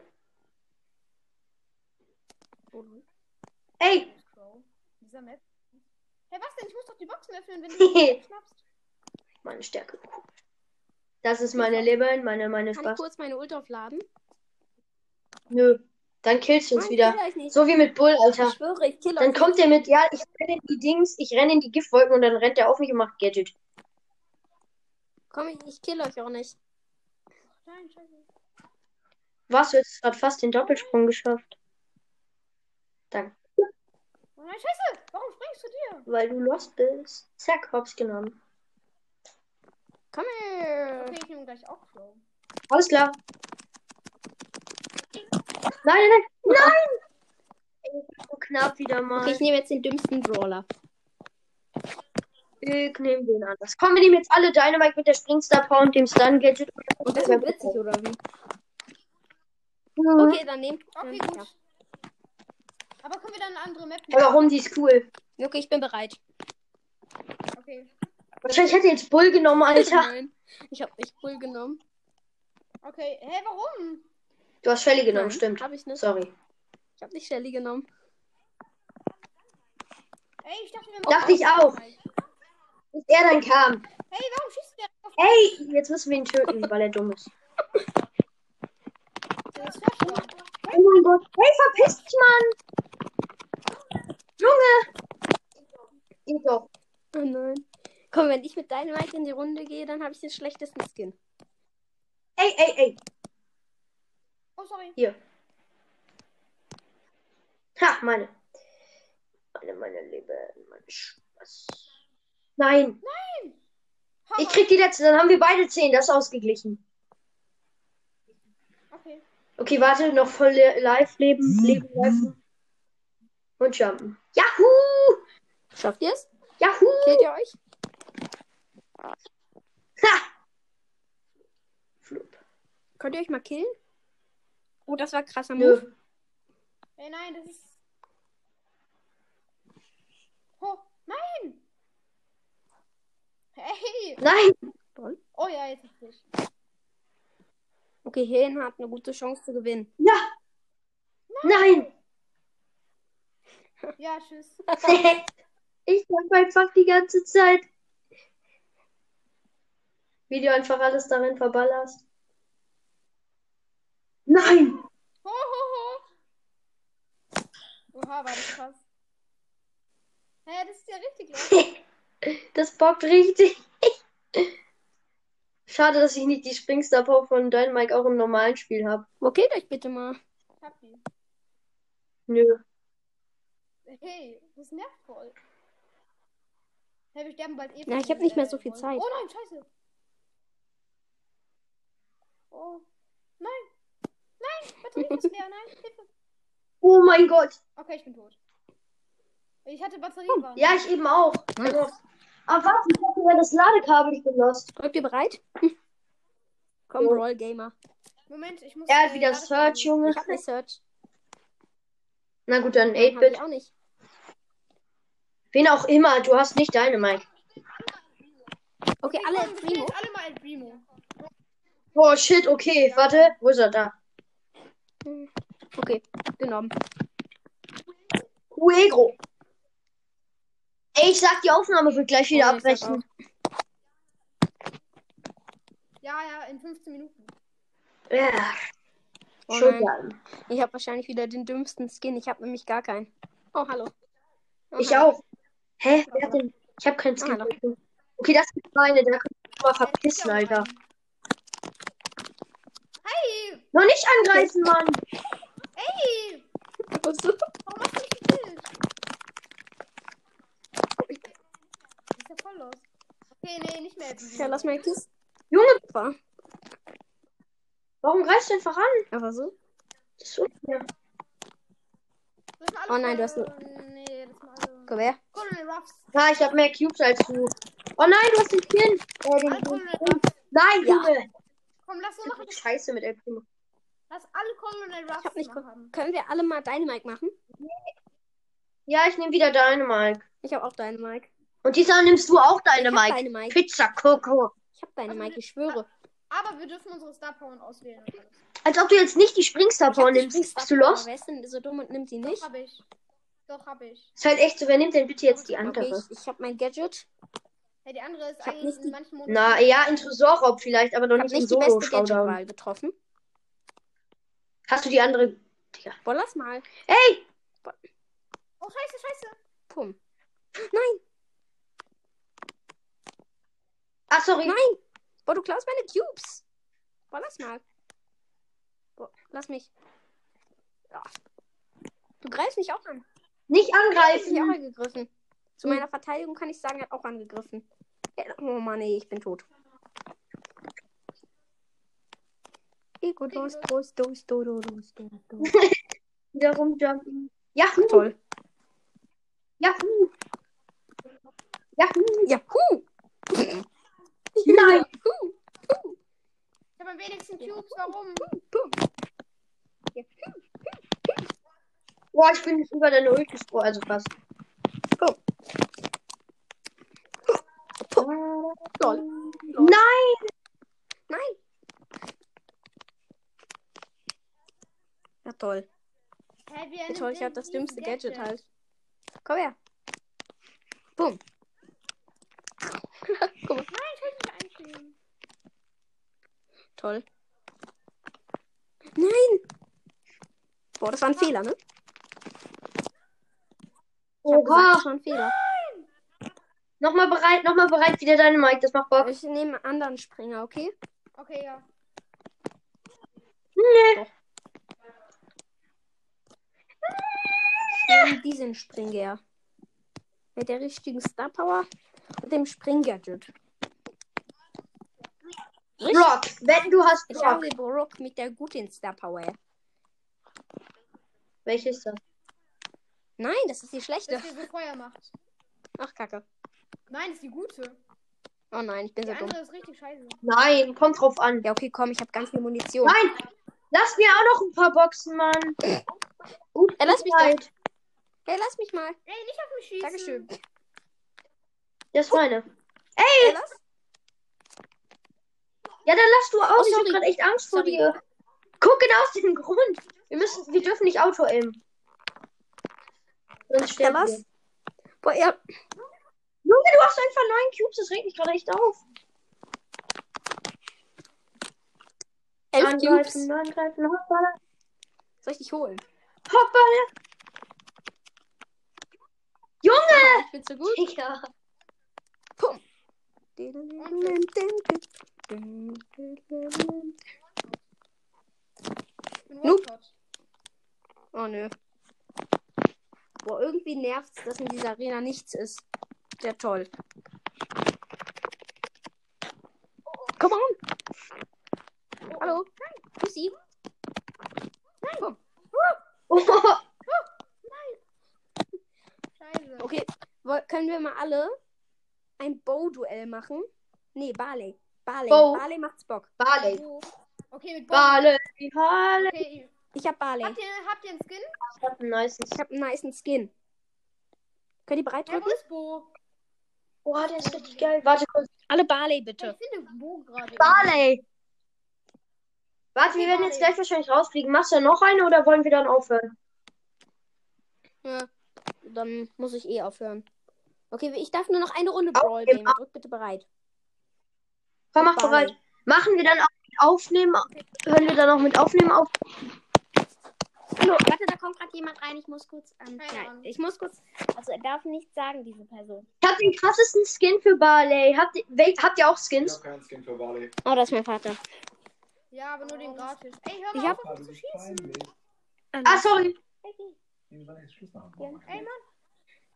Ey! Hey, was denn? Ich muss doch die Boxen öffnen, wenn du die schnappst. Meine Stärke. Das ist meine Leben, meine, meine Kann ich Spaß. kurz meine Ult aufladen? Nö. Dann killst du uns Nein, wieder. nicht. So wie mit Bull, Alter. Ich schwöre, ich kill Dann euch kommt er mit, ja, ich renne in die Dings, ich renne in die Giftwolken und dann rennt er auf mich und macht Gadget. nicht. Komm, ich, ich kill euch auch nicht. Nein, scheiße. Was, du hast gerade fast den Doppelsprung geschafft. Danke. Oh nein, scheiße. Warum springst du dir? Weil du lost bist. Zack, hops genommen. Komm her. Okay, ich nehme gleich auch Crow. Alles klar. Nein, nein, nein. So knapp wieder mal. Okay, ich nehme jetzt den dümmsten Brawler. Ich nehme den anders. Komm, wir nehmen jetzt alle Dynamite mit der Springstar Power und dem Stun Gadget. Und das wird witzig, oder wie? Mhm. Okay, dann nehmt. Okay, gut. ja. Aber können wir dann eine andere Map Ja, warum? Die ist cool. Okay, ich bin bereit. Okay. Wahrscheinlich hätte jetzt Bull genommen, Alter. Nein, ich habe nicht Bull genommen. Okay. Hä, warum? Du hast Shelly genommen, Nein, stimmt. Hab ich nicht. Sorry. Ich habe nicht Shelly genommen. Ey, ich dachte, wir Dachte ich auch. Bis er dann kam. Hey, warum schießt der auf Ey, jetzt müssen wir ihn töten, weil er dumm ist. Oh mein Gott. Hey, verpiss dich, Mann. Junge. Geht doch. Oh nein. Komm, wenn ich mit Dynamite in die Runde gehe, dann habe ich den schlechtesten Skin. Ey, ey, ey. Oh, sorry. Hier. Ha, meine. Meine, meine Liebe. Mein Spaß. Nein. Hammer. Ich krieg die letzte, dann haben wir beide zehn. Das ist ausgeglichen. Okay. Okay, warte, noch voll live leben, leben, live. Und jumpen. Yahoo! Schafft ihr es? Yahoo! Killt ihr euch? Ha! Flup. Könnt ihr euch mal killen? Oh, das war krasser Nö. Move. Ey, nein, das ist. Oh, nein! Hey! Nein! Oh ja, jetzt ist es. Okay, Helen hat eine gute Chance zu gewinnen. Ja! Nein! Ja, tschüss. ich sag einfach die ganze Zeit. Wie du einfach alles darin verballerst. Nein! Oha, war das krass. Hä, das ist ja richtig los. Das bockt richtig. Schade, dass ich nicht die Springstar Power von Dynamite auch im normalen Spiel habe. Wo killt euch bitte mal? Ich hab die. Nö. Hey, das nervt voll. Hey, wir sterben bald eh. Ja, ich hab nicht mehr äh, so viel Wolken. Zeit. Oh nein, scheiße. Oh. Nein. Nein, Batterie ist leer. Nein, Hilfe. Oh mein Gott. Okay, ich bin tot. Ich hatte Batterie. waren- Ja, ich eben auch. Nice. Aber warte, ich hab über das Ladekabel ich bin lost. Seid ihr bereit? Komm, Jo. Brawl Gamer. Moment, ich muss. Er hat wieder Ladekabel- Search, Junge. Ich hab nicht Search. Na gut, dann Hab ich 8-Bit. auch nicht. Wen auch immer, du hast nicht Dynamite. Okay, alle El Primo. alle mal El Primo. Oh shit, okay, warte. Wo ist er da? Okay, genommen. Fuego. Ey, ich sag, die Aufnahme wird gleich wieder Oh, abbrechen. Ja, ja, in 15 Minuten. Ja. Oh. Ich habe wahrscheinlich wieder den dümmsten Skin. Ich habe nämlich gar keinen. Oh, hallo. Oh, Ich hallo. auch. Hä? Wer hat denn? Ich hab keinen Skin. hallo. Okay, das ist meine, da kannst du mal verpissen, Alter. Hey! Noch nicht angreifen, Mann. Ey! Also, Warum hast du mich gekillt? Okay, nee, nicht mehr jetzt. Ja, lass mal Kiste. Junge, War. warum greifst du einfach an? Aber so. Das ist unfair. Oh nein, du hast Nee, das sind alle. Komm her. Ja, ich habe mehr Cubes als du. Oh nein, du hast den. Äh, Alle den, Ruffs. nein, Ja. Junge. Komm, lass so machen. Scheiße mit El Primo. Lass alle Colonel Ruffs Ich hab nicht haben. Können wir alle mal Dynamite machen? Ja, ich nehme wieder deine, Mike. Ich habe auch Dynamite. Und diesmal nimmst du auch deine, ich Mike. Dynamite. Pizza Coco. Ich habe Dynamite, ich schwöre. Aber wir dürfen unsere Star Power auswählen. Als ob du jetzt nicht die Springstar Power nimmst. Springstar Bist du los? Wer ist denn so dumm und nimmt sie Doch, nicht? hab ich. Doch, hab ich. Ist halt echt so, wer nimmt denn bitte jetzt die Okay, andere? ich, ich habe mein Gadget. Ja, die andere ist Ich hab eigentlich nicht in manchen Monaten. Na, ja, in Tresorraub vielleicht, aber noch Ich habe nicht im nicht die beste. Gadget-Wahl getroffen. Hast du die andere? Boah, lass mal. Ey! Oh, scheiße, scheiße. Pum. Nein, Ah, sorry. nein. Boah, du klaust meine Cubes. Boah, lass mal. Boah, lass mich. Ja. Du greifst mich auch an. Nicht Er hat mich auch angreifen. angegriffen. Zu meiner Verteidigung kann ich sagen, er hat auch angegriffen. Oh Mann, nee, ich bin tot. Ego, dos, dos, dos, dos, dos, dos, dos. Wieder rumjumpen. Yahoo! Toll. Yahoo! Yahoo! Juhu! Nein! Juhu! Ich habe am wenigsten Cubes. Warum? Boah, ich bin über deine Ult gesprungen, also fast. Lol. Nein! Nein! Ja, toll. Hä, wie Ja, nimmt toll, ich denn hab das dümmste Gadget halt. Komm her. Bumm. Guck mal. Nein, ich will nicht einschieben. Toll. Nein! Boah, das war ein Fehler, ne? Ich hab gesagt, das war ein Fehler. Nochmal bereit, nochmal bereit, wieder deine Mike, das macht Bock. Ich nehme einen anderen Springer, okay? Okay, ja. Ich nehme diesen Springer. Mit der richtigen Star Power und dem Springgadget. Brock, wetten du hast Ich Brock. habe den Brock mit der guten Star Power. Welches ist das? Nein, das ist die schlechte. Dass die so Feuer macht. Ach, Kacke. Nein, das ist die gute. Oh nein, ich bin Die so dumm. ist richtig scheiße. Nein, kommt drauf an. Ja, okay, komm, ich habe ganz viel Munition. Nein! Lass mir auch noch ein paar Boxen, Mann. Gut, Ey, lass mich Zeit. Hey, lass mich mal. Ey, nicht auf mich schießen. Dankeschön. Das ist meine. Hey, lass. Ja, dann lass du aus. Oh, ich hab gerade echt Angst vor Sorry. dir. Guck genau aus dem Grund. Wir müssen, wir dürfen nicht Auto aimen. Sonst Ja, sterben was? wir. Boah, ja. Junge, du hast einfach neun Cubes. Das regt mich gerade echt auf. Elf Cubes. angreifen, angreifen, hoppala, Soll ich dich holen? hoppala. Bin so gut. Digga. Pum. One-Shot. Oh nö. Boah, irgendwie nervt's, dass in dieser Arena nichts ist. Ja, toll. Come on. Hallo. Pussy. Pum. Oh, Scheiße. Okay, woll- können wir mal alle ein Bow-Duell machen? Nee, Barley. Barley. Bow. Barley macht's Bock. Barley. Okay, mit Bogen. Barley. Barley. Okay, Ich hab Barley. habt ihr, habt ihr einen Skin? Ich hab einen nice. Ich hab einen nicen Skin. Könnt ihr bereit Ja, wo drücken? ist Bo? Oh, der ist richtig geil. Warte kurz. Alle Barley, Ich bitte. finde Bo gerade. Barley. Warte, wir werden jetzt gleich wahrscheinlich rausfliegen. Machst du noch eine oder wollen wir dann aufhören? Ja, dann muss ich eh aufhören. Okay, ich darf nur noch eine Runde Brawl Gamer. Drück bitte bereit. Komm, mach bereit. Machen wir dann auch mit Aufnehmen? Hören wir dann auch mit Aufnehmen auf? Hallo, warte, da kommt gerade jemand rein. Ich muss kurz. Ähm, nein, ich muss kurz. Also, er darf nichts sagen, diese Person. Ich hab den krassesten Skin für Barley. Habt ihr, habt ihr auch Ich Skins? hab keinen Skin für Barley. Oh, das ist mein Vater. Ja, aber nur den gratis. Ey, hör Ich mal hab- auf, Ah, du zu schießen. Ah, sorry. Ey, Mann.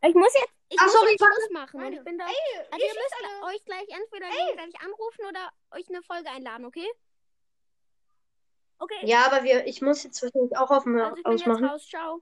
Ich muss jetzt, ich Ach, muss sorry. Schluss machen. Ich bin da. Ey, Also ihr ihr müsst alle. euch gleich entweder gegenseitig anrufen oder euch eine Folge einladen, okay? Okay. Ja, aber wir, ich muss jetzt wahrscheinlich auch auf also ich bin jetzt ausmachen. raus. Ciao.